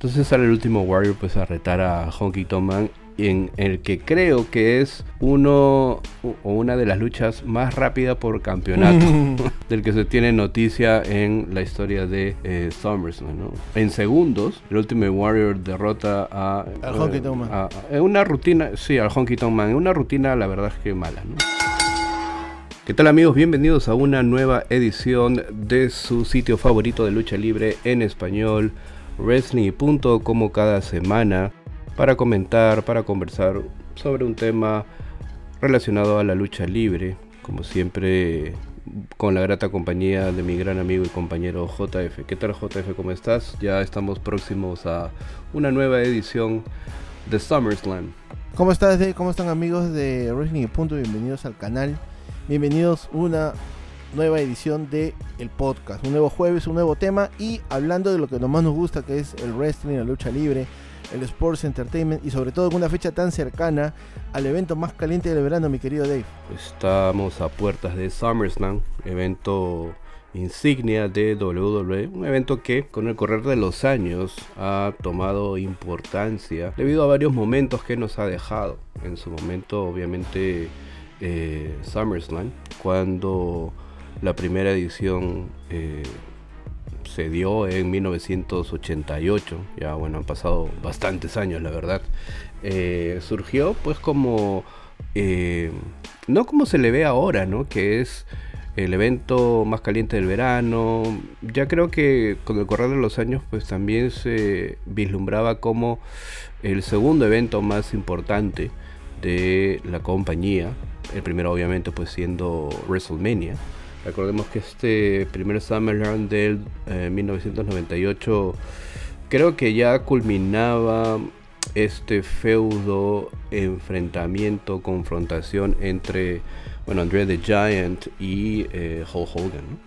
Entonces sale el último Warrior pues a retar a Honky Tonk Man en el que creo que es uno o una de las luchas más rápidas por campeonato del que se tiene noticia en la historia de eh, SummerSlam. ¿no? En segundos, el Ultimate Warrior derrota a, Al Honky Tonk Man. en una rutina, sí, al Honky Tonk Man, en una rutina la verdad es que mala. ¿no? ¿Qué tal amigos? Bienvenidos a una nueva edición de su sitio favorito de lucha libre en español, Wrestling.com como cada semana, para comentar, para conversar sobre un tema relacionado a la lucha libre, como siempre con la grata compañía de mi gran amigo y compañero JF. ¿Qué tal JF? ¿Cómo estás? Ya estamos próximos a una nueva edición de SummerSlam. ¿Cómo estás? de- ¿Cómo están amigos de Wrestling Punto? Bienvenidos al canal. Bienvenidos una nueva edición de el podcast. Un nuevo jueves, un nuevo tema y hablando de lo que más nos gusta que es el wrestling, la lucha libre, el sports entertainment y sobre todo en una fecha tan cercana al evento más caliente del verano, mi querido Dave. Estamos a puertas de SummerSlam, evento insignia de WWE, un evento que con el correr de los años ha tomado importancia debido a varios momentos que nos ha dejado. En su momento, obviamente, eh, SummerSlam, cuando la primera edición eh, se dio en 1988, ya bueno, han pasado bastantes años, la verdad. Eh, surgió pues como, eh, no como se le ve ahora, ¿no? Que es el evento más caliente del verano. Ya creo que con el correr de los años pues también se vislumbraba como el segundo evento más importante de la compañía. El primero obviamente pues siendo WrestleMania. Recordemos que este primer SummerSlam del eh, 1998 creo que ya culminaba este feudo, enfrentamiento, confrontación entre, bueno, Andre the Giant y eh, Hulk Hogan,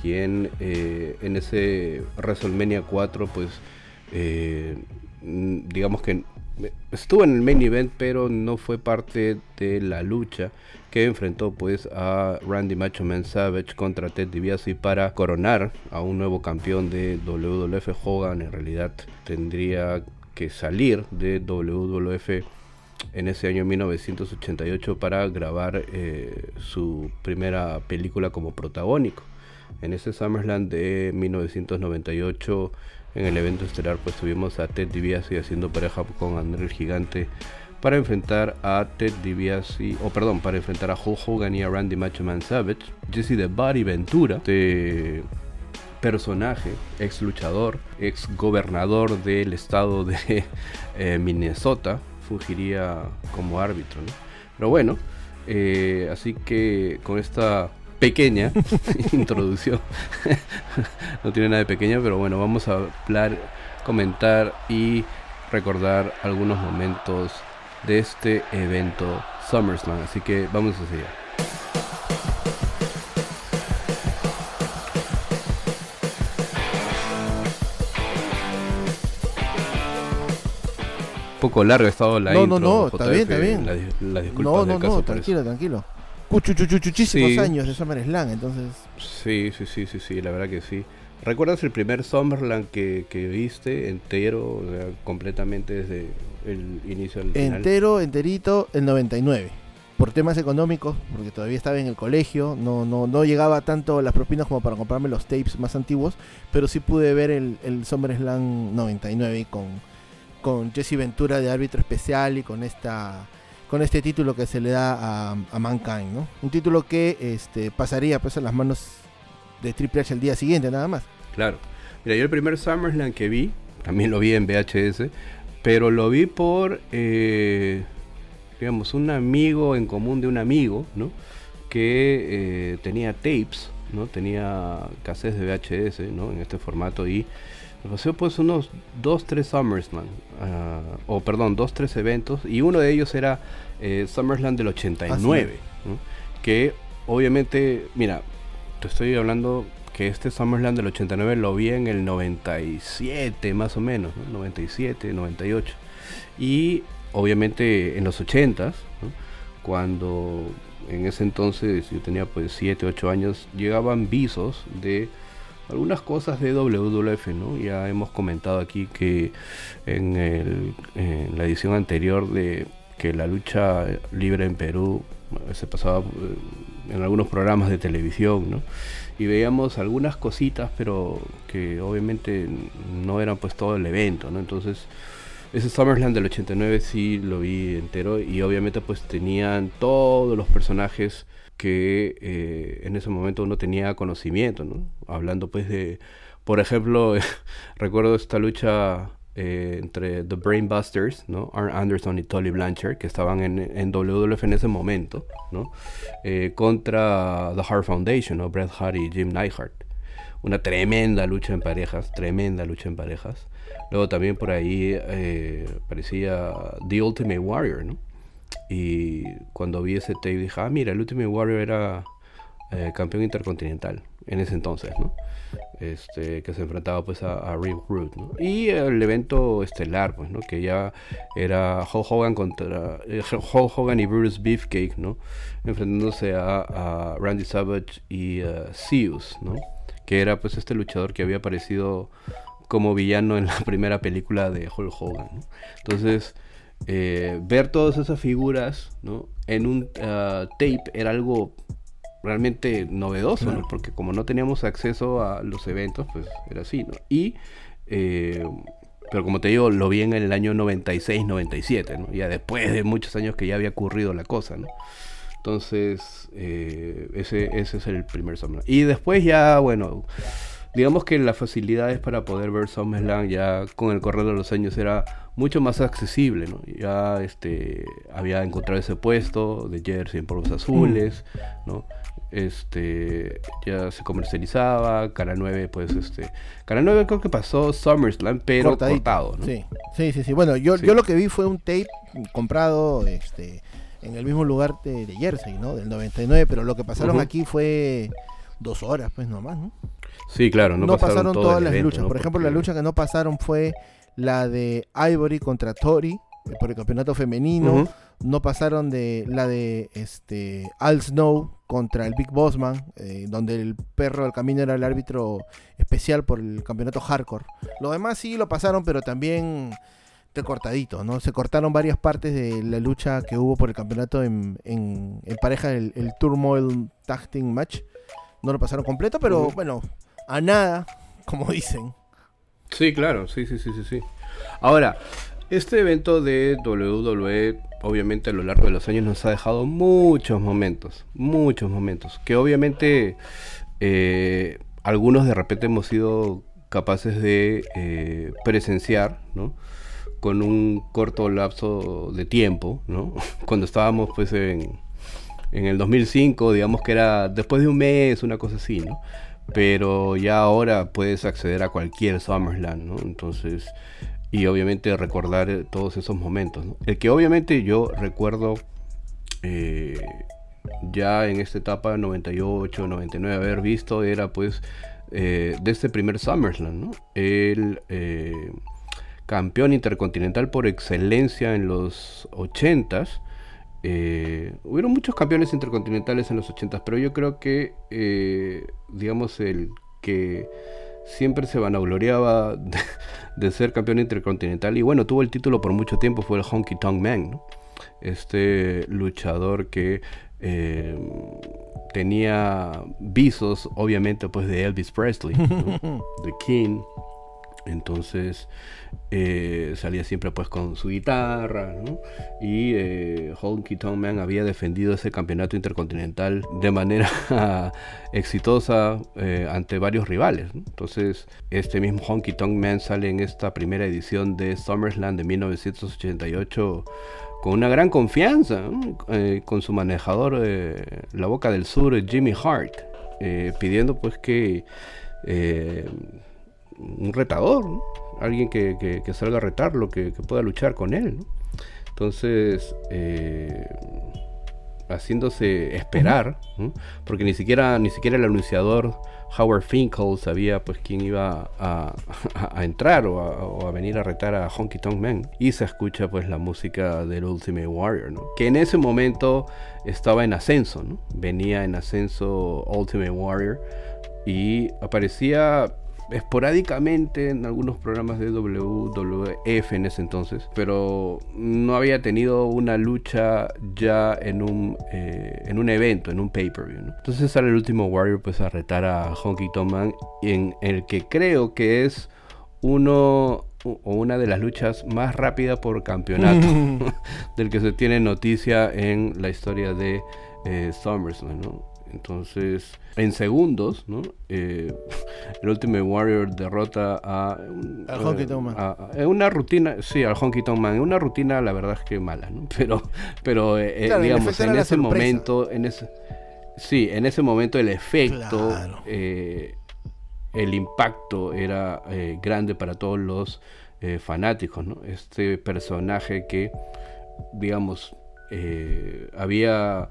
quien eh, en ese WrestleMania 4, pues, eh, digamos que estuvo en el main event, pero no fue parte de la lucha que enfrentó pues a Randy Macho Man Savage contra Ted DiBiase para coronar a un nuevo campeón de WWF. Hogan en realidad tendría que salir de WWF en ese año 1988 para grabar eh, su primera película como protagónico. En ese SummerSlam de 1998, en el evento estelar, pues tuvimos a Ted DiBiase haciendo pareja con André el Gigante para enfrentar a Ted DiBiase, o perdón, para enfrentar a Hulk Hogan y a Randy Macho Man Savage, Jesse the Body Ventura, de personaje, ex luchador, ex gobernador del estado de eh, Minnesota, fungiría como árbitro. ¿no? Pero bueno, eh, así que con esta pequeña introducción, no tiene nada de pequeña, pero bueno, vamos a hablar, comentar y recordar algunos momentos de este evento SummerSlam. Así que vamos a seguir. Un poco larga ha estado la No, no, intro. no, está bien, JF, está bien. La, dis- la disculpas No, no, caso no, tranquilo, tranquilo. Muchísimos Sí. años de SummerSlam, entonces... Sí, sí, sí, sí, sí, la verdad que sí. ¿Recuerdas el primer SummerSlam que, que viste entero, o sea, completamente desde el inicio al final? Entero, enterito, el 99. Por temas económicos, porque todavía estaba en el colegio, no, no, no llegaba tanto las propinas como para comprarme los tapes más antiguos, pero sí pude ver el, el SummerSlam 99 con, con Jesse Ventura de árbitro especial y con esta con este título que se le da a, a Mankind, ¿no? Un título que este, pasaría pues a las manos de Triple H el día siguiente nada más. Claro. Mira, yo el primer SummerSlam que vi, también lo vi en VHS, pero lo vi por, eh, digamos, un amigo en común de un amigo, ¿no? Que eh, tenía tapes, ¿no? Tenía cassettes de VHS, ¿no? En este formato y me pasé pues unos dos, tres SummerSlam, ah, o perdón, dos, tres eventos, y uno de ellos era eh, SummerSlam del 89, ¿no? que obviamente, mira, te estoy hablando que este SummerSlam del 89 lo vi en el 97 más o menos, ¿no? 97, 98. Y obviamente en los 80s, ¿no? cuando en ese entonces yo tenía pues 7, 8 años, llegaban visos de algunas cosas de WWF, ¿no? Ya hemos comentado aquí que en, el, en la edición anterior de que la lucha libre en Perú se pasaba eh, en algunos programas de televisión, ¿no? Y veíamos algunas cositas, pero que obviamente no eran pues todo el evento, ¿no? Entonces, ese SummerSlam del 89 sí lo vi entero y obviamente pues tenían todos los personajes que eh, en ese momento uno tenía conocimiento, ¿no? Hablando pues de, por ejemplo, recuerdo esta lucha eh, entre The Brainbusters, ¿no? Arn Anderson y Tolly Blanchard, que estaban en, en WWF en ese momento, ¿no? Eh, contra The Hart Foundation, ¿no? Bret Hart y Jim Neidhart. Una tremenda lucha en parejas, tremenda lucha en parejas. Luego también por ahí eh, parecía The Ultimate Warrior, ¿no? Y cuando vi ese tape dije, ah, mira, el Ultimate Warrior era campeón intercontinental en ese entonces, ¿no? este, que se enfrentaba pues a, a Rick Root, Y el evento estelar, pues, ¿no? Que ya era Hulk Hogan contra eh, Hulk Hogan y Bruce Beefcake, ¿no? Enfrentándose a, Randy Savage y uh, Zeus, ¿no? Que era pues este luchador que había aparecido como villano en la primera película de Hulk Hogan, Entonces, eh, ver todas esas figuras, ¿no? En un uh, tape era algo realmente novedoso, ¿no? Porque como no teníamos acceso a los eventos, pues era así, ¿no? Y, eh, pero como te digo, lo vi en el año 96, 97, ¿no? Ya después de muchos años que ya había ocurrido la cosa, ¿no? Entonces, eh, ese, ese es el primer SummerSlam. Y después ya, bueno, digamos que las facilidades para poder ver SummerSlam ya con el correr de los años era mucho más accesible, ¿no? Ya este, había encontrado ese puesto de jersey en polvos azules, ¿no? este ya se comercializaba, Cara 9 pues este Cara 9 creo que pasó SummerSlam pero cortado, ¿no? Sí. Sí, sí, Bueno, yo yo lo que vi fue un tape comprado este en el mismo lugar de, Jersey, ¿no? Del 99, pero lo que pasaron aquí fue dos horas pues nomás, ¿no? Sí, claro, no, pasaron, todas las luchas. Por ejemplo, la lucha que no pasaron fue la de Ivory contra Tori eh, por el campeonato femenino. No pasaron de la de este Al Snow contra el Big Bossman, eh, donde el perro del camino era el árbitro especial por el campeonato hardcore. Lo demás sí lo pasaron, pero también cortadito, ¿no? Se cortaron varias partes de la lucha que hubo por el campeonato en, en, pareja, el, el, Turmoil Tag Team Match. No lo pasaron completo, pero bueno, a nada, como dicen. Sí, claro, sí, sí, sí, sí, sí. Ahora, este evento de WWE, obviamente a lo largo de los años nos ha dejado muchos momentos, muchos momentos, que obviamente eh, algunos de repente hemos sido capaces de eh, presenciar, ¿no? Con un corto lapso de tiempo, ¿no? Cuando estábamos pues en, en el 2005, digamos que era después de un mes, una cosa así, ¿no? Pero ya ahora puedes acceder a cualquier SummerSlam, ¿no? Entonces, y obviamente recordar eh, todos esos momentos. El que obviamente yo recuerdo eh, ya en esta etapa 98, 99 haber visto era pues eh, de este primer SummerSlam, ¿no? el campeón intercontinental por excelencia en los 80s. Hubieron muchos campeones intercontinentales en los 80s, pero yo creo que, digamos, el que siempre se vanagloriaba de, ser campeón intercontinental y bueno, tuvo el título por mucho tiempo, fue el Honky Tonk Man, este luchador que eh, tenía visos obviamente pues de Elvis Presley, de King, entonces eh, salía siempre pues con su guitarra. Y eh, Honky Tonk Man había defendido ese campeonato intercontinental de manera exitosa eh, ante varios rivales. Entonces este mismo Honky Tonk Man sale en esta primera edición de SummerSlam de 1988 con una gran confianza, con su manejador, la boca del sur, Jimmy Hart, pidiendo pues que un retador, alguien que, salga a retarlo, que, que pueda luchar con él. Entonces, eh, haciéndose esperar, porque ni siquiera, ni siquiera el anunciador Howard Finkel sabía pues quién iba a, entrar o a, venir a retar a Honky Tonk Man. Y se escucha pues la música del Ultimate Warrior, que en ese momento estaba en ascenso, venía en ascenso Ultimate Warrior y aparecía esporádicamente en algunos programas de WWF en ese entonces, pero no había tenido una lucha ya en un, eh, en un evento, en un pay-per-view. Entonces sale el último Warrior pues a retar a Honky Tonk Man, en el que creo que es uno o una de las luchas más rápidas por campeonato del que se tiene noticia en la historia de eh, SummerSlam, ¿no? Entonces, en segundos, ¿no? Eh, el Ultimate Warrior derrota a... Al Honky Tonk Man. En una rutina, sí, al Honky Tonk Man. En una rutina, la verdad es que mala, ¿no? Pero, pero eh, eh, digamos, en ese momento, en ese... Sí, en ese momento el efecto, el impacto era grande para todos los fanáticos, ¿no? Este personaje que, digamos, había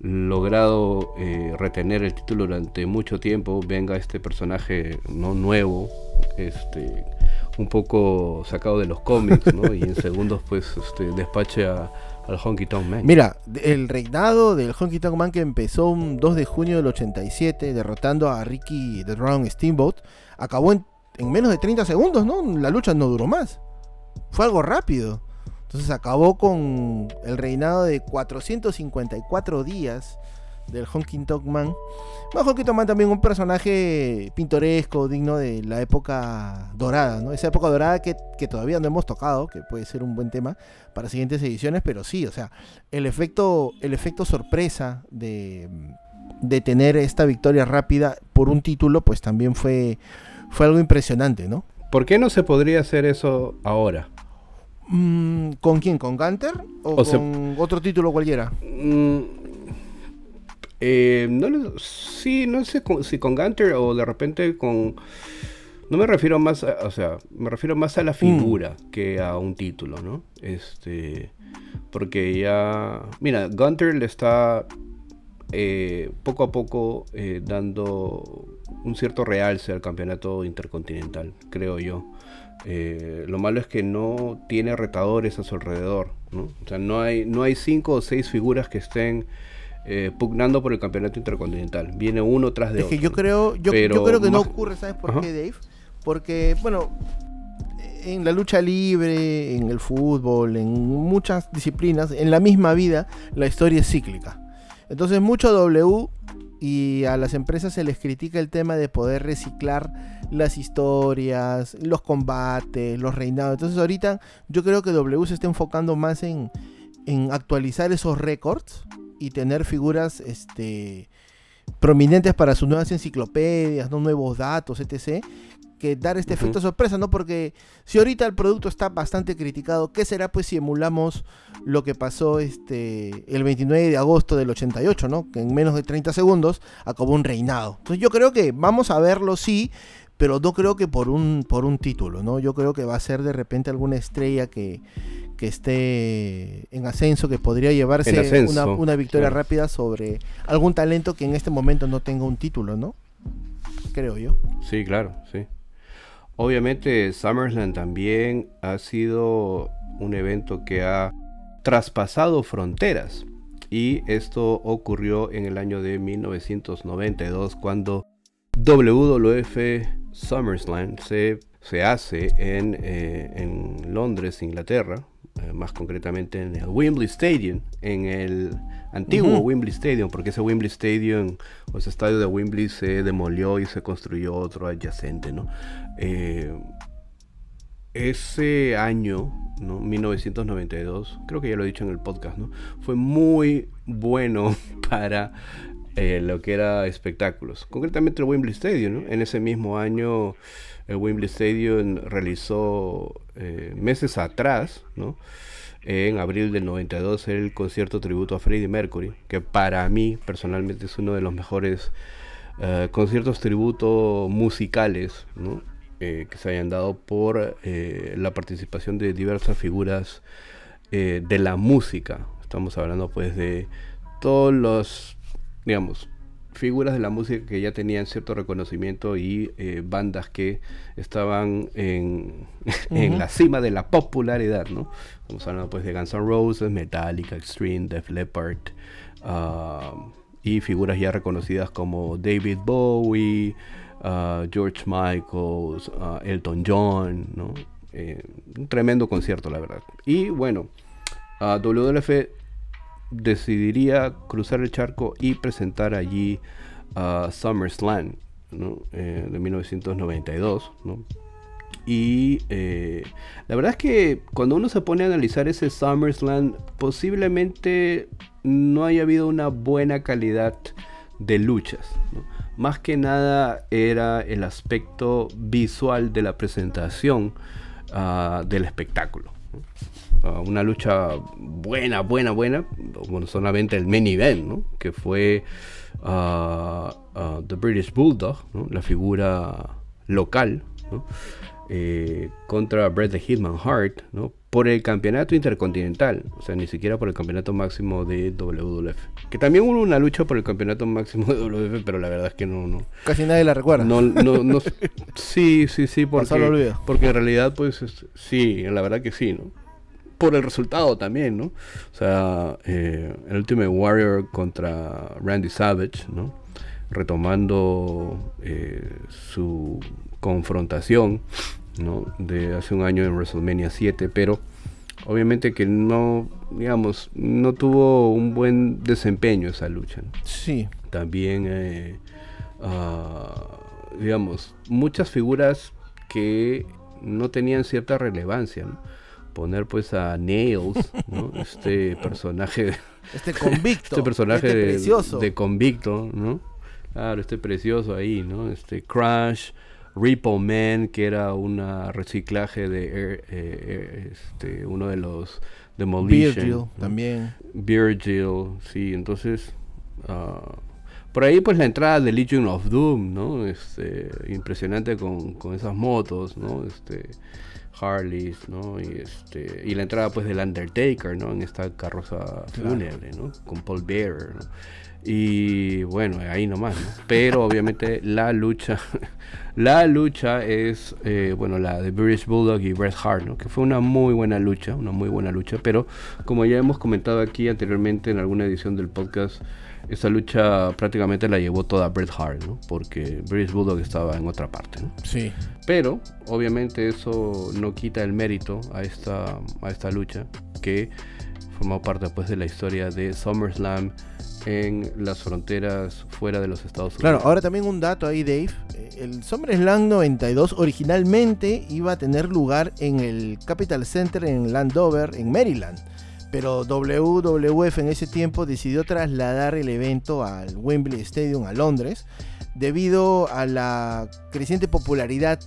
logrado eh, retener el título durante mucho tiempo, venga este personaje no nuevo, este un poco sacado de los cómics, y en segundos pues este, despache a, al Honky Tonk Man. Mira, el reinado del Honky Tonk Man que empezó un 2 de junio del 87 derrotando a Ricky the Dragon Steamboat, acabó en, en menos de 30 segundos, ¿no? La lucha no duró más. Fue algo rápido. Entonces acabó con el reinado de 454 días del Honky Tonk Man. Bueno, Honky Tonk Man también un personaje pintoresco, digno de la época dorada, ¿no? Esa época dorada que, todavía no hemos tocado, que puede ser un buen tema para siguientes ediciones, pero sí, o sea, el efecto, el efecto sorpresa de, de tener esta victoria rápida por un título, pues también fue, fue algo impresionante, ¿no? ¿Por qué no se podría hacer eso ahora? Mm, ¿Con quién? ¿Con Gunter? ¿O, con otro título cualquiera? Mm, eh, no, sí, no sé si con Gunter o de repente con... No me refiero más a, o sea, me refiero más a la mm. figura que a un título, ¿no? Este, porque ya, mira, Gunter le está eh, poco a poco eh, dando un cierto realce al campeonato intercontinental, creo yo. Eh, lo malo es que no tiene retadores a su alrededor. ¿no? O sea, no hay, no hay cinco o seis figuras que estén eh, pugnando por el campeonato intercontinental. Viene uno tras de es otro. Que yo creo, yo, creo que no ocurre, ¿sabes por qué, Dave? Porque, bueno, en la lucha libre, en el fútbol, en muchas disciplinas, en la misma vida, la historia es cíclica. Entonces, mucho W y a las empresas se les critica el tema de poder reciclar las historias, los combates, los reinados. Entonces ahorita yo creo que W se está enfocando más en, en actualizar esos récords y tener figuras este, prominentes para sus nuevas enciclopedias, ¿no? nuevos datos, etc que dar este efecto sorpresa, ¿no? Porque si ahorita el producto está bastante criticado, ¿qué será pues si emulamos lo que pasó este el 29 de agosto del 88, ¿no? Que en menos de 30 segundos acabó un reinado. Entonces yo creo que vamos a verlo sí, pero no creo que por un por un título, ¿no? Yo creo que va a ser de repente alguna estrella que, que esté en ascenso, que podría llevarse una, victoria rápida sobre algún talento que en este momento no tenga un título, ¿no? Creo yo. Sí, claro, sí. Obviamente SummerSlam también ha sido un evento que ha traspasado fronteras y esto ocurrió en el año de 1992 cuando WWF SummerSlam se, se hace en, eh, en Londres, Inglaterra, eh, más concretamente en el Wembley Stadium, en el antiguo Wembley Stadium, porque ese Wembley Stadium, o ese estadio de Wembley se demolió y se construyó otro adyacente, ¿no? Eh, ese año, ¿no? 1992, creo que ya lo he dicho en el podcast, ¿no? Fue muy bueno para eh, lo que era espectáculos. Concretamente el Wembley Stadium, ¿no? En ese mismo año el Wembley Stadium realizó eh, meses atrás, ¿no? En abril del 92 el concierto tributo a Freddie Mercury, que para mí personalmente es uno de los mejores eh, conciertos tributo musicales, ¿no? que se hayan dado por la participación de diversas figuras de la música. Estamos hablando pues de todos los digamos, figuras de la música que ya tenían cierto reconocimiento y eh, bandas que estaban en, la cima de la popularidad, ¿no? Estamos hablando pues de Guns N' Roses, Metallica, Extreme, Def Leppard, uh, y figuras ya reconocidas como David Bowie, uh, George Michael, uh, Elton John, ¿no? Eh, un tremendo concierto, la verdad. Y bueno, uh, WWF decidiría cruzar el charco y presentar allí a SummerSlam. Eh, de 1992. ¿no? Y eh, la verdad es que cuando uno se pone a analizar ese SummerSlam, posiblemente no haya habido una buena calidad de luchas. Más que nada era el aspecto visual de la presentación uh, del espectáculo. Uh, una lucha buena, buena, buena, bueno, solamente el main event, ¿no? que fue uh, The British Bulldog, ¿no? la figura local, ¿no? eh, contra Bret the Hitman Hart, ¿no? por el campeonato intercontinental, o sea, ni siquiera por el campeonato máximo de WWF. Que también hubo una lucha por el campeonato máximo de WWF, pero la verdad es que no. no Casi nadie la recuerda. No, no, no. sí, sí, sí, porque, porque en realidad, pues, es, sí, la verdad que sí, ¿no? Por el resultado también, ¿no? O sea, eh, el Ultimate Warrior contra Randy Savage, ¿no? Retomando eh, su confrontación ¿no? de hace un año en WrestleMania 7, pero obviamente que no, digamos, no tuvo un buen desempeño esa lucha. ¿no? Sí. También, eh, uh, digamos, muchas figuras que no tenían cierta relevancia, ¿no? Poner pues a Nails, ¿no? Este personaje... Este convicto. este personaje este precioso. De, de, convicto, ¿no? Claro, este precioso ahí, ¿no? Este Crash, Ripple Man, que era un reciclaje de eh, eh, este, uno de los Demolition. Virgil ¿no? también. Virgil, sí, entonces... Uh, por ahí pues la entrada de Legion of Doom, ¿no? Este, impresionante con, con esas motos, ¿no? Este, Harleys, ¿no? Y, este, y la entrada pues del Undertaker, ¿no? En esta carroza fúnebre, ¿no? Con Paul Bearer, ¿no? Y bueno, ahí nomás, ¿no? Pero obviamente la lucha, la lucha es, eh, bueno, la de British Bulldog y Bret Hart, ¿no? Que fue una muy buena lucha, una muy buena lucha, pero como ya hemos comentado aquí anteriormente en alguna edición del podcast, esa lucha prácticamente la llevó toda Bret Hart, ¿no? Porque British Bulldog estaba en otra parte, ¿no? Sí. Pero, obviamente, eso no quita el mérito a esta, a esta lucha que formó parte pues de la historia de SummerSlam en las fronteras fuera de los Estados Unidos. Claro, ahora también un dato ahí, Dave. El SummerSlam 92 originalmente iba a tener lugar en el Capital Center en Landover, en Maryland. Pero WWF en ese tiempo decidió trasladar el evento al Wembley Stadium a Londres debido a la creciente popularidad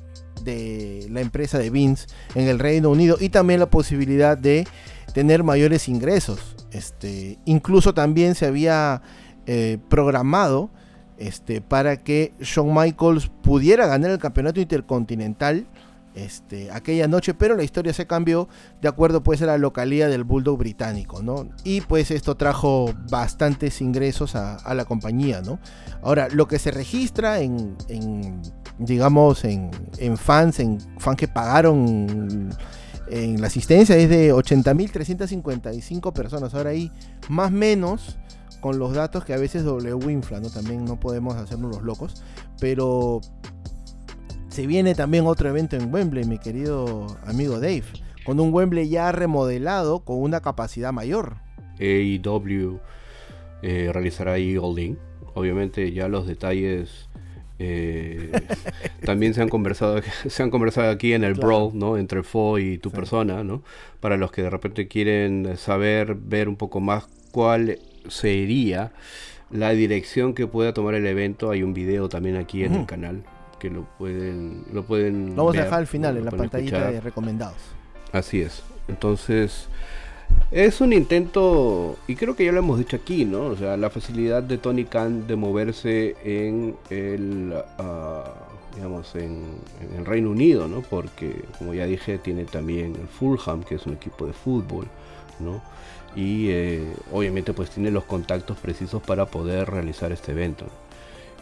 de la empresa de Vince en el Reino Unido y también la posibilidad de tener mayores ingresos. Este, incluso también se había eh, programado este, para que Shawn Michaels pudiera ganar el campeonato intercontinental este, aquella noche, pero la historia se cambió de acuerdo pues a la localidad del Bulldog británico, ¿no? Y pues esto trajo bastantes ingresos a, la compañía, ¿no? Ahora, lo que se registra en, digamos, en, en, fans, en fans que pagaron en la asistencia es de 80.355 personas. Ahora ahí, más menos, con los datos que a veces W ¿no? También no podemos hacernos los locos, pero se viene también otro evento en Wembley, mi querido amigo Dave, con un Wembley ya remodelado con una capacidad mayor. AEW eh, realizará ahí All. Obviamente ya los detalles eh, también se han conversado se han conversado aquí en el claro. brawl, ¿no? Entre Fo y tu sí. persona, ¿no? Para los que de repente quieren saber, ver un poco más cuál sería la dirección que pueda tomar el evento, hay un video también aquí en uh -huh. el canal que lo pueden lo pueden lo vamos ver, a dejar al final en la pantallita escuchar. de recomendados. Así es. Entonces es un intento y creo que ya lo hemos dicho aquí no o sea la facilidad de Tony Khan de moverse en el uh, digamos en, en, el Reino Unido no porque como ya dije tiene también el Fulham que es un equipo de fútbol no y eh, obviamente pues tiene los contactos precisos para poder realizar este evento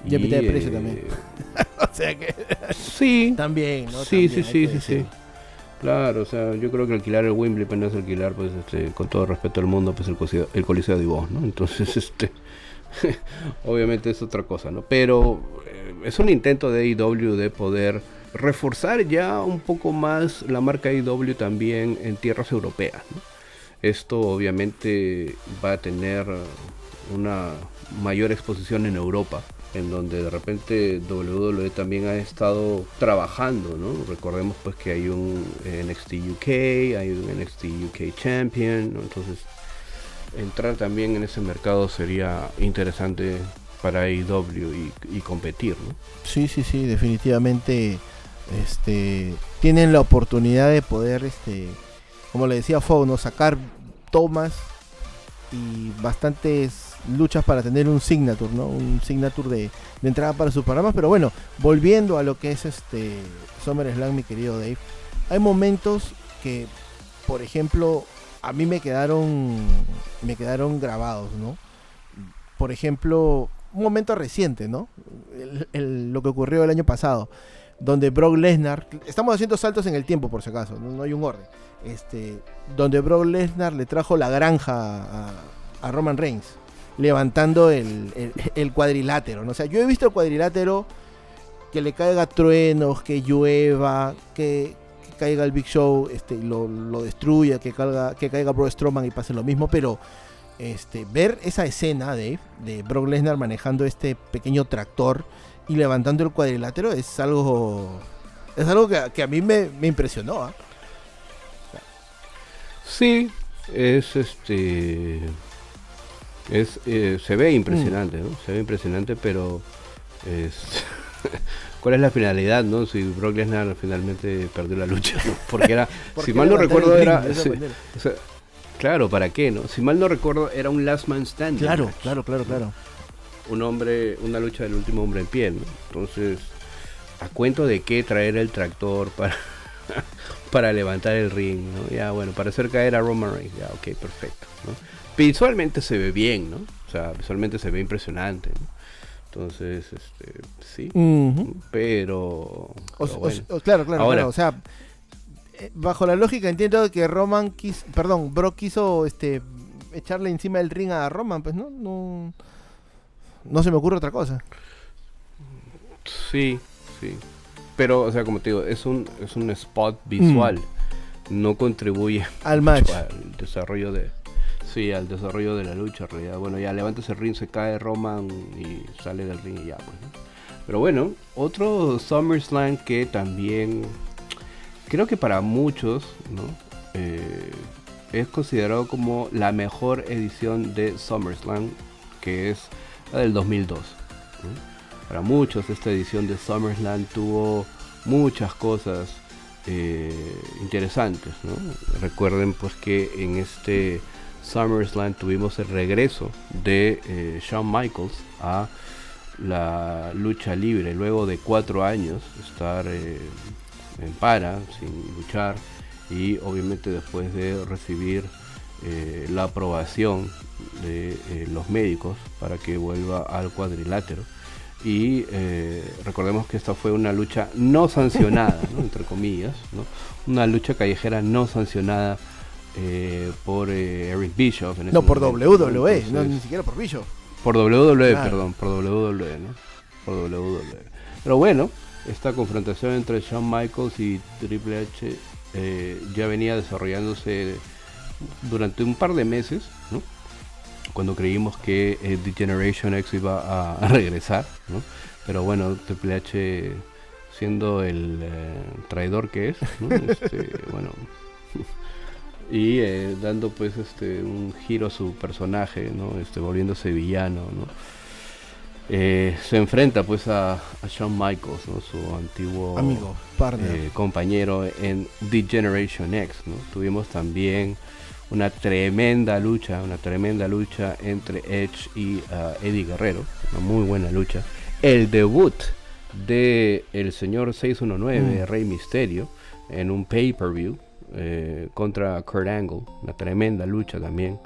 y, y a mitad de precio eh, también. o sea que. Sí. también, ¿no? Sí, también, sí, sí, sí, sí. Claro, o sea, yo creo que alquilar el Wembley pues no es alquilar, pues, este, con todo respeto del mundo, pues el Coliseo, el Coliseo de Ivos, ¿no? Entonces, este, obviamente es otra cosa, ¿no? Pero eh, es un intento de AEW de poder reforzar ya un poco más la marca AEW también en tierras europeas. Esto obviamente va a tener una mayor exposición en Europa en donde de repente WWE también ha estado trabajando, ¿no? Recordemos pues que hay un NXT UK, hay un NXT UK Champion, Entonces entrar también en ese mercado sería interesante para AEW y, competir, ¿no? Sí, sí, sí, definitivamente este tienen la oportunidad de poder este como le decía Fo, ¿no? sacar tomas y bastantes luchas para tener un signature, ¿no? Un signature de, entrada para sus programas. Pero bueno, volviendo a lo que es este SummerSlam, mi querido Dave, hay momentos que, por ejemplo, a mí me quedaron, me quedaron grabados, ¿no? Por ejemplo, un momento reciente, ¿no? lo que ocurrió el año pasado, donde Brock Lesnar, estamos haciendo saltos en el tiempo por si acaso, no, hay un orden, este, donde Brock Lesnar le trajo la granja a Roman Reigns levantando el, cuadrilátero. ¿no? O sea, yo he visto el cuadrilátero que le caiga truenos, que llueva, que, caiga el Big Show, este, lo, lo destruya, que caiga, que caiga Bro Strowman y pase lo mismo, pero este, ver esa escena de, de Brock Lesnar manejando este pequeño tractor y levantando el cuadrilátero es algo es algo que, a mí me, impresionó. ¿ah? Sí, es este es, eh, se ve impresionante, ¿no? Se ve impresionante, pero es... ¿Cuál es la finalidad, no? Si Brock Lesnar finalmente perdió la lucha, Porque era, si mal no recuerdo, era... claro, ¿para qué, no? Si mal no recuerdo, era un last man standing. Claro, claro, claro, claro. Un hombre, una lucha del último hombre en pie, ¿no? Entonces, ¿a cuento de qué traer el tractor para, para levantar el ring, ¿no? Ya, bueno, para hacer caer a Roman Reigns, ya, ok, perfecto, ¿no? visualmente se ve bien, ¿no? O sea, visualmente se ve impresionante, ¿no? Entonces, este, sí, pero, claro, claro, claro, o sea, eh, bajo la lógica entiendo que Roman quiso, perdón, Brock quiso este echarle encima del ring a Roman, pues no, no, no se me ocurre otra cosa. Sí, sí, pero, o sea, como te digo, es un, es un spot visual, mm. no contribuye al match, al desarrollo de, Sí, al desarrollo de la lucha, en realidad. Bueno, ya levanta ese ring, se cae Roman y sale del ring y ya, pues. Pero bueno, otro SummerSlam que también creo que para muchos, ¿no? Eh, es considerado como la mejor edición de SummerSlam, que es la del 2002. Para muchos esta edición de SummerSlam tuvo muchas cosas eh, interesantes. Recuerden pues que en este SummerSlam tuvimos el regreso de eh, Shawn Michaels a la lucha libre luego de cuatro años estar eh, en para sin luchar y obviamente después de recibir la aprobación de los médicos para que vuelva al cuadrilátero y recordemos que esta fue una lucha no sancionada, entre comillas, una lucha callejera no sancionada eh, por eh, Eric Bischoff. no, por WWE, no, ni siquiera por Bischoff. Por WWE, perdón, por WWE, ¿no? Por WWE. Pero bueno, esta confrontación entre Shawn Michaels y Triple H eh, ya venía desarrollándose durante un par de meses. Cuando creímos que The Generation X iba a, regresar, ¿no? Pero bueno, Triple H siendo el traidor que es, ¿no? este, bueno, y eh, dando pues este un giro a su personaje, ¿no? Este, volviéndose villano, ¿no? Eh, se enfrenta pues a, a, Shawn Michaels, ¿no? su antiguo amigo, eh, compañero en The Generation X. ¿no? Tuvimos también una tremenda lucha, una tremenda lucha entre Edge y uh, Eddie Guerrero, una muy buena lucha. El debut de el señor 619, mm. Rey Misterio, en un pay-per-view, eh, contra Kurt Angle, una tremenda lucha también.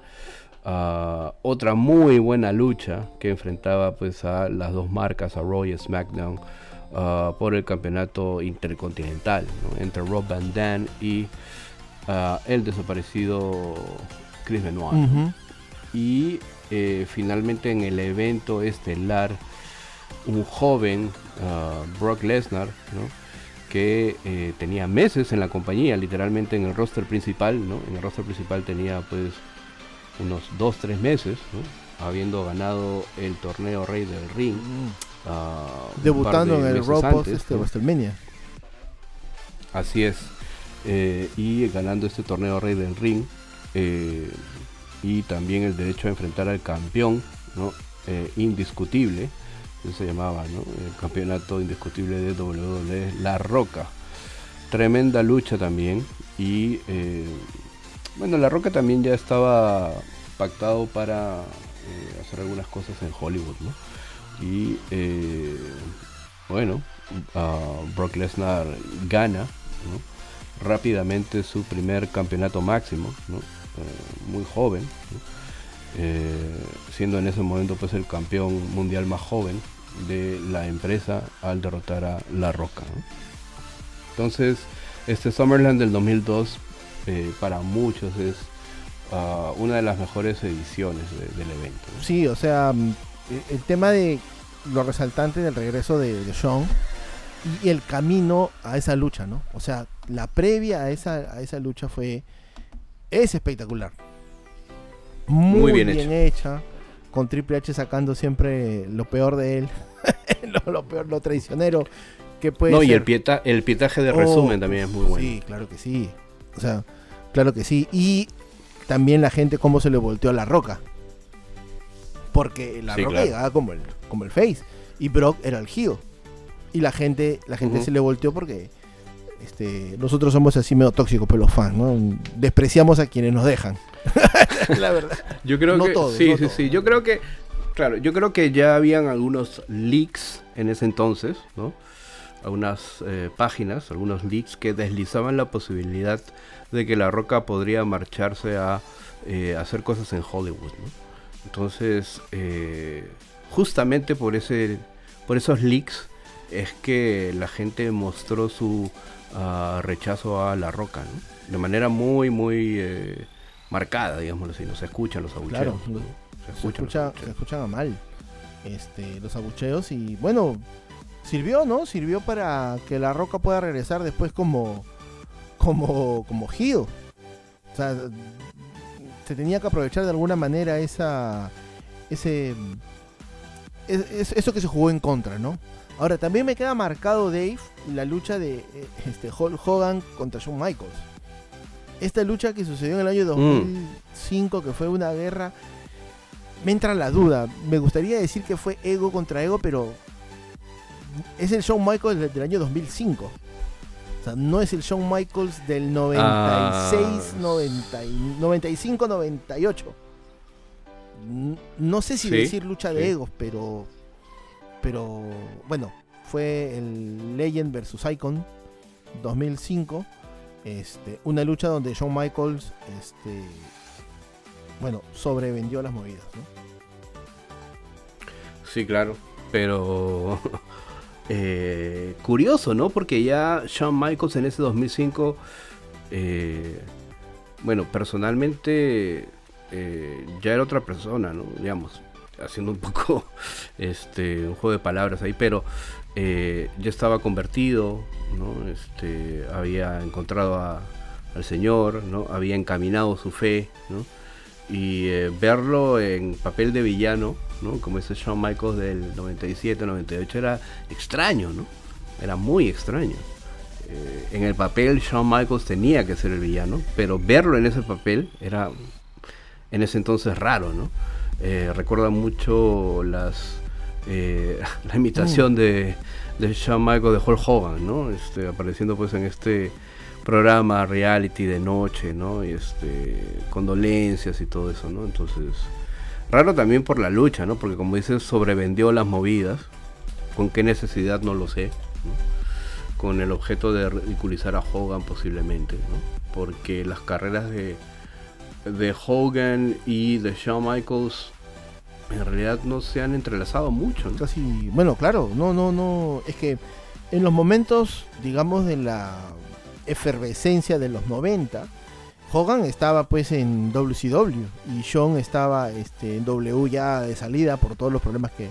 Ah, otra muy buena lucha que enfrentaba pues a las dos marcas, a Raw y SmackDown, ah, por el campeonato intercontinental, entre Rob Van Dam y ah, el desaparecido Chris Benoit. y eh, finalmente en el evento estelar un joven, uh, Brock Lesnar, que eh, tenía meses en la compañía, literalmente en el roster principal, ¿no? En el roster principal tenía pues unos 2-3 meses, habiendo ganado el torneo Rey del Ring. Uh, Debutando en el Raw Post este WrestleMania. Así es. Eh, y ganando este torneo Rey del Ring. Eh, y también el derecho a enfrentar al campeón ¿no? Eh, indiscutible, eso se llamaba, el campeonato indiscutible de WWE, La Roca. Tremenda lucha también y bueno, La Roca también ya estaba pactado para hacer algunas cosas en Hollywood, ¿no? Y bueno, Brock Lesnar gana. Rápidamente su primer campeonato máximo, eh, muy joven, eh, siendo en ese momento pues el campeón mundial más joven de la empresa al derrotar a La Roca. Entonces, este Summerland del 2002 eh, para muchos es ah, una de las mejores ediciones del evento. Sí, o sea, mm, el tema de lo resaltante del regreso de, de y el camino a esa lucha, ¿no? O sea, la previa a esa, a esa lucha fue. Es espectacular. Muy, bien, hecha. Con Triple H sacando siempre lo peor de él. lo, peor, lo traicionero que puede No, y el, pieta, el pietaje de resumen oh, también es muy bueno. Sí, claro que sí. O sea, claro que sí. Y también la gente cómo se le volteó a la roca. Porque la roca llegaba como el, como el face. Y Brock era el heel. Y la gente, la gente se le volteó porque este, nosotros somos así medio tóxicos, pero los fans, ¿no? Despreciamos a quienes nos dejan. la verdad. Yo creo que sí, sí, sí. Yo creo que claro, yo creo que ya habían algunos leaks en ese entonces, ¿no? Algunas eh, páginas, algunos leaks que deslizaban la posibilidad de que La Roca podría marcharse a eh, hacer cosas en Hollywood, ¿no? Entonces, eh, justamente por ese, por esos leaks es que la gente mostró su rechazo a la roca, De manera muy, muy eh, marcada, digamos así, no se escuchan los abucheos. se, escuchan mal este, los abucheos y bueno, sirvió, ¿no? Sirvió para que la roca pueda regresar después como, como, como Gio. O sea, se tenía que aprovechar de alguna manera esa, ese, eso que se jugó en contra, ¿no? Ahora, también me queda marcado, Dave, la lucha de eh, este, Hulk Hogan contra Shawn Michaels. Esta lucha que sucedió en el año 2005, mm. que fue una guerra, me entra la duda. Me gustaría decir que fue ego contra ego, pero es el Shawn Michaels del, año 2005. O sea, no es el Shawn Michaels del 96, 95, 98. No sé si decir lucha de egos, pero pero bueno, fue el Legend versus Icon 2005. Este, una lucha donde Shawn Michaels este, bueno, sobrevendió las movidas, Sí, claro, pero eh, curioso, ¿no? Porque ya Shawn Michaels en ese 2005, eh, bueno, personalmente eh, ya era otra persona, ¿no? Digamos, haciendo un poco este un juego de palabras ahí, pero eh, estaba convertido, ¿no? Este, había encontrado al Señor, ¿no? había encaminado su fe, ¿no? y eh, verlo en papel de villano, ¿no? como ese Shawn Michaels del 97, 98, era extraño, ¿no? era muy extraño. Eh, en el papel Shawn Michaels tenía que ser el villano, pero verlo en ese papel era en ese entonces raro, ¿no? Eh, recuerda mucho las eh, la imitación mm. de, de Shawn Michaels de Hulk Hogan, ¿no? Este, apareciendo pues en este programa reality de noche, ¿no? Y este condolencias y todo eso, ¿no? Entonces, raro también por la lucha, ¿no? Porque como dices, sobrevendió las movidas. ¿Con qué necesidad? No lo sé. Con el objeto de ridiculizar a Hogan posiblemente, ¿no? Porque las carreras de de Hogan y de Shawn Michaels en realidad no se han entrelazado mucho. Casi, bueno, claro, no, no, no, es que en los momentos, digamos, de la efervescencia de los 90, Hogan estaba pues en WCW y Sean estaba este, en W ya de salida por todos los problemas que,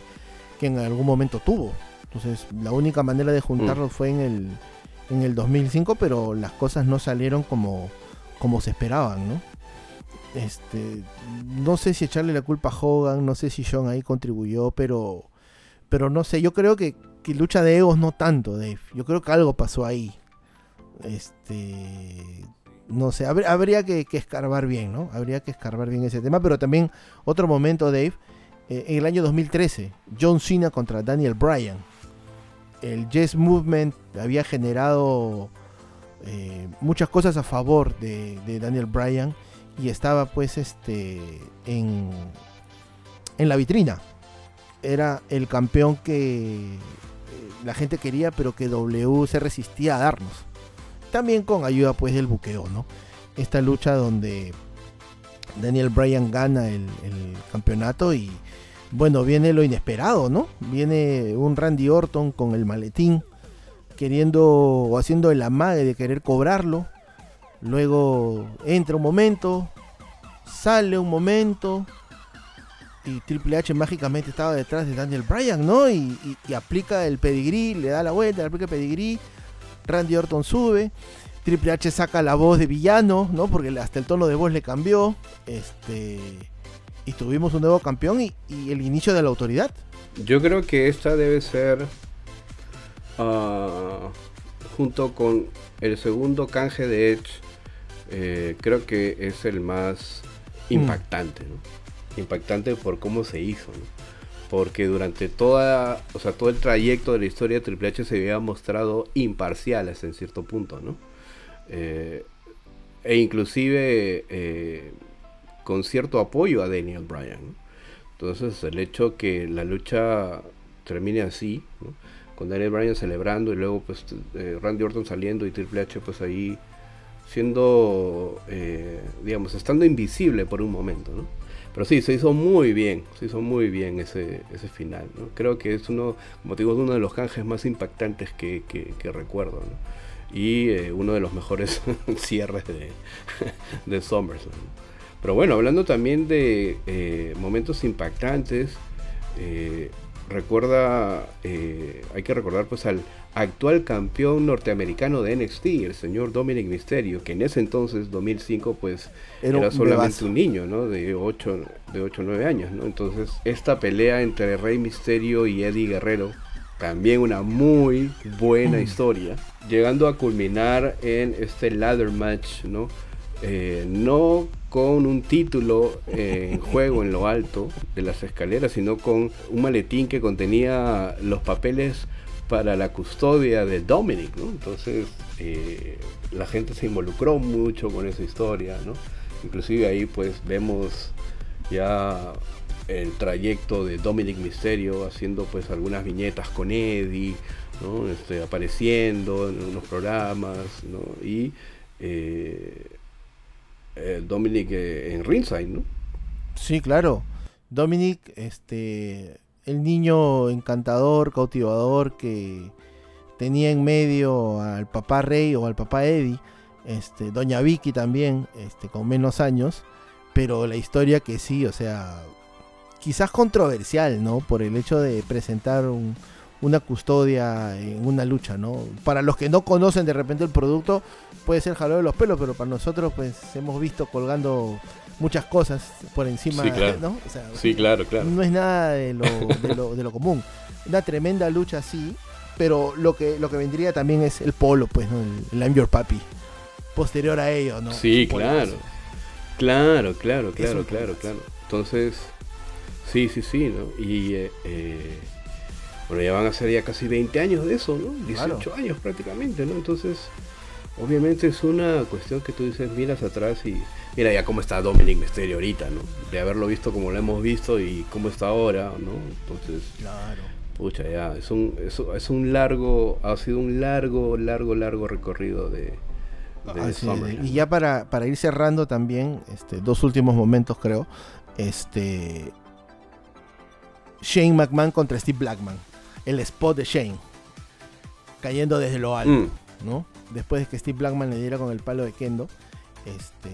que en algún momento tuvo. Entonces la única manera de juntarlos mm. fue en el, en el 2005, pero las cosas no salieron como, como se esperaban, ¿no? Este, no sé si echarle la culpa a Hogan, no sé si Sean ahí contribuyó, pero, pero no sé, yo creo que, que lucha de egos no tanto, Dave. Yo creo que algo pasó ahí. Este, no sé, habría que, escarbar bien, ¿no? Habría que escarbar bien ese tema, pero también otro momento, Dave, eh, en el año 2013, John Cena contra Daniel Bryan. El Yes Movement había generado eh, muchas cosas a favor de, Daniel Bryan y estaba pues este en, en la vitrina. Era el campeón que eh, la gente quería, pero que W se resistía a darnos también con ayuda pues del buqueo, ¿no? Esta lucha donde Daniel Bryan gana el, campeonato y bueno, viene lo inesperado, ¿no? Viene un Randy Orton con el maletín queriendo o haciendo el amague de querer cobrarlo. Luego entra un momento, sale un momento y Triple H mágicamente estaba detrás de Daniel Bryan, ¿no? Y, y aplica el pedigrí, le da la vuelta, le aplica el pedigrí Randy Orton sube. Triple H saca la voz de villano, ¿no? Porque hasta el tono de voz le cambió. Este. Y tuvimos un nuevo campeón y, el inicio de la autoridad. Yo creo que esta debe ser. Ah, junto con el segundo canje de Edge. Eh, creo que es el más mm. impactante, ¿no? Impactante por cómo se hizo, ¿no? porque durante toda, o sea, todo el trayecto de la historia de Triple H se había mostrado imparcial hasta en cierto punto, ¿no? Eh, e inclusive eh, con cierto apoyo a Daniel Bryan. Entonces el hecho que la lucha termine así, con Daniel Bryan celebrando y luego pues eh, Randy Orton saliendo y Triple H pues ahí siendo, digamos, estando invisible por un momento, ¿no? Pero sí, se hizo muy bien, se hizo muy bien ese, ese final. ¿no? Creo que es uno, como digo, uno de los canjes más impactantes que, que, recuerdo. ¿no? Y eh, uno de los mejores cierres de, de SummerSlam. Pero bueno, hablando también de eh, momentos impactantes, eh, recuerda, hay que recordar pues al actual campeón norteamericano de NXT, el señor Dominic Mysterio, que en ese entonces, 2005, pues era, solamente un niño, ¿no? De 8, de 8 9 años, ¿no? Entonces, esta pelea entre Rey Mysterio y Eddie Guerrero, también una muy buena mm. historia, llegando a culminar en este ladder match, ¿no? Eh, no con un título en juego en lo alto de las escaleras, sino con un maletín que contenía los papeles para la custodia de Dominic, ¿no? Entonces eh, la gente se involucró mucho con esa historia, ¿no? Inclusive ahí pues vemos ya el trayecto de Dominic Misterio haciendo pues algunas viñetas con Eddie, ¿no? Este, apareciendo en unos programas, ¿no? Y eh, eh, Dominic en ringside, ¿no? Sí, claro. Dominic, este, el niño encantador, cautivador que tenía en medio al papá Rey o al papá Eddie, este, Doña Vicky también, este, con menos años, pero la historia que sí, o sea, quizás controversial, ¿no? Por el hecho de presentar una custodia en una lucha, ¿no? Para los que no conocen de repente el producto, puede ser jaleo de los pelos, pero para nosotros, pues, hemos visto colgando muchas cosas por encima, sí, claro. ¿no? sí, claro, claro. No es nada de lo, de lo, de lo común. Una tremenda lucha sí, pero lo que, lo que vendría también es el polo, pues, ¿no? El, I'm Your Papi. Posterior a ello, ¿no? Sí, claro. Claro, claro, claro, claro, claro. Entonces, sí, sí, sí, ¿no? Y, eh, eh, bueno, ya van a ser ya casi 20 años de eso, ¿no? 18 años prácticamente, ¿no? Entonces, obviamente es una cuestión que tú dices, miras atrás y mira ya cómo está Dominic Mysterio ahorita, ¿no? De haberlo visto como lo hemos visto y cómo está ahora, ¿no? Entonces, claro. pucha, ya, es un, es, es un largo, ha sido un largo, largo, largo recorrido de, de Y ya para, para ir cerrando también, este, dos últimos momentos creo, este Shane McMahon contra Steve Blackman, el spot de Shane, cayendo desde lo alto, mm. ¿no? Después de que Steve Blackman le diera con el palo de Kendo Este,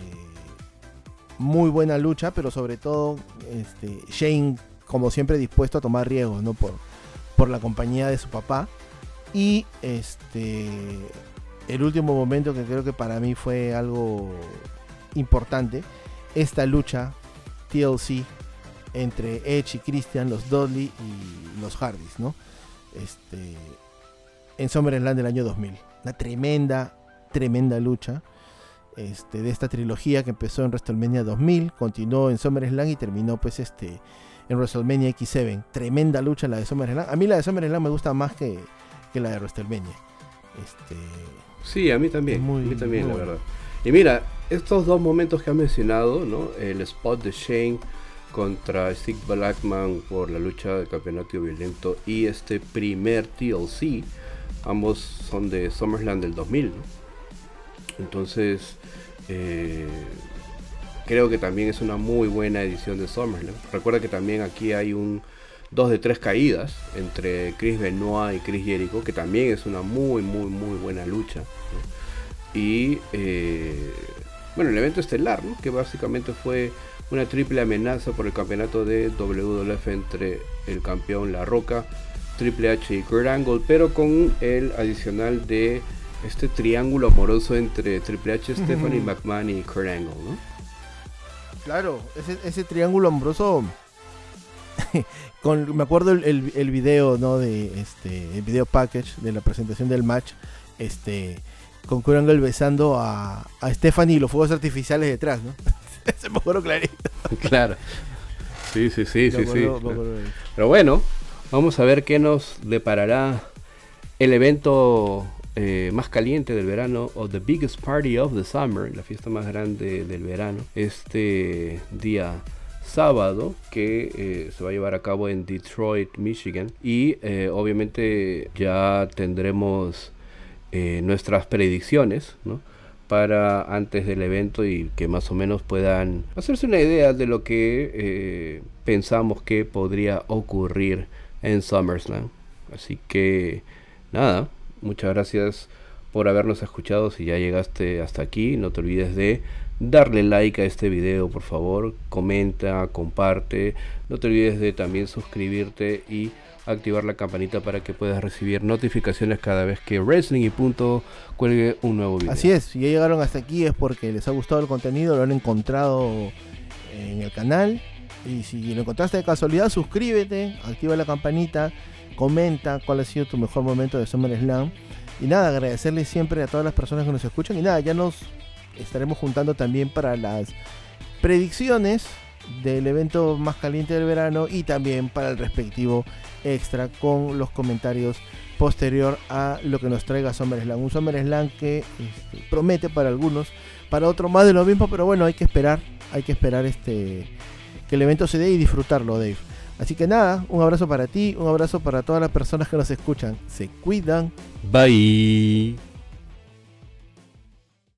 muy buena lucha, pero sobre todo este, Shane, como siempre, dispuesto a tomar riesgos, ¿no? Por, por la compañía de su papá. Y este el último momento que creo que para mí fue algo importante, esta lucha TLC entre Edge y Christian, los Dudley y los Hardys, ¿no? Este, en SummerSlam del año 2000. Una tremenda, tremenda lucha este, de esta trilogía que empezó en WrestleMania 2000, continuó en SummerSlam y terminó pues este, en WrestleMania X7. Tremenda lucha la de SummerSlam. A mí la de SummerSlam me gusta más que, que la de WrestleMania. Este, sí, a mí también. a mí también, la verdad. Y mira, estos dos momentos que ha mencionado, ¿no? El spot de Shane contra Steve Blackman por la lucha del campeonato violento y este primer TLC, ambos son de SummerSlam del 2000, Entonces, eh, creo que también es una muy buena edición de SummerSlam. Recuerda que también aquí hay un 2 de 3 caídas entre Chris Benoit y Chris Jericho, que también es una muy, muy, muy buena lucha. Y eh, bueno, el evento estelar, que básicamente fue una triple amenaza por el campeonato de WWF entre el campeón La Roca, Triple H y Kurt Angle, pero con el adicional de este triángulo amoroso entre Triple H, Stephanie McMahon y Kurt Angle, ¿no? Claro, ese, triángulo amoroso. con, me acuerdo el, el, video, ¿no? De este, el video package de la presentación del match. Este, con Kurt Angle besando a, a Stephanie y los fuegos artificiales detrás, ¿no? Se me acuerdo clarito. Claro. Sí, sí, sí, sí, sí. Pero bueno, vamos a ver qué nos deparará el evento eh, más caliente del verano o The Biggest Party of the Summer, la fiesta más grande del verano, este día sábado que eh, se va a llevar a cabo en Detroit, Michigan y eh, obviamente ya tendremos nuestras predicciones, ¿no? Para antes del evento y que más o menos puedan hacerse una idea de lo que pensamos que podría ocurrir en SummerSlam. Así que nada, Muchas gracias por habernos escuchado. Si ya llegaste hasta aquí, no te olvides de darle like a este video, por favor. Comenta, comparte. No te olvides de también suscribirte y activar la campanita para que puedas recibir notificaciones cada vez que Wrestling y Punto cuelgue un nuevo video. Así es, si ya llegaron hasta aquí es porque les ha gustado el contenido, lo han encontrado en el canal. Y si lo encontraste de casualidad, suscríbete, activa la campanita comenta cuál ha sido tu mejor momento de SummerSlam. Y nada, agradecerle siempre a todas las personas que nos escuchan. Y nada, ya nos estaremos juntando también para las predicciones del evento más caliente del verano y también para el respectivo extra con los comentarios posterior a lo que nos traiga SummerSlam. Un SummerSlam que este, promete para algunos, para otros más de lo mismo, pero bueno, hay que esperar, hay que esperar este que el evento se dé y disfrutarlo, Dave. Así que nada, un abrazo para ti, un abrazo para todas las personas que nos escuchan. Se cuidan. Bye.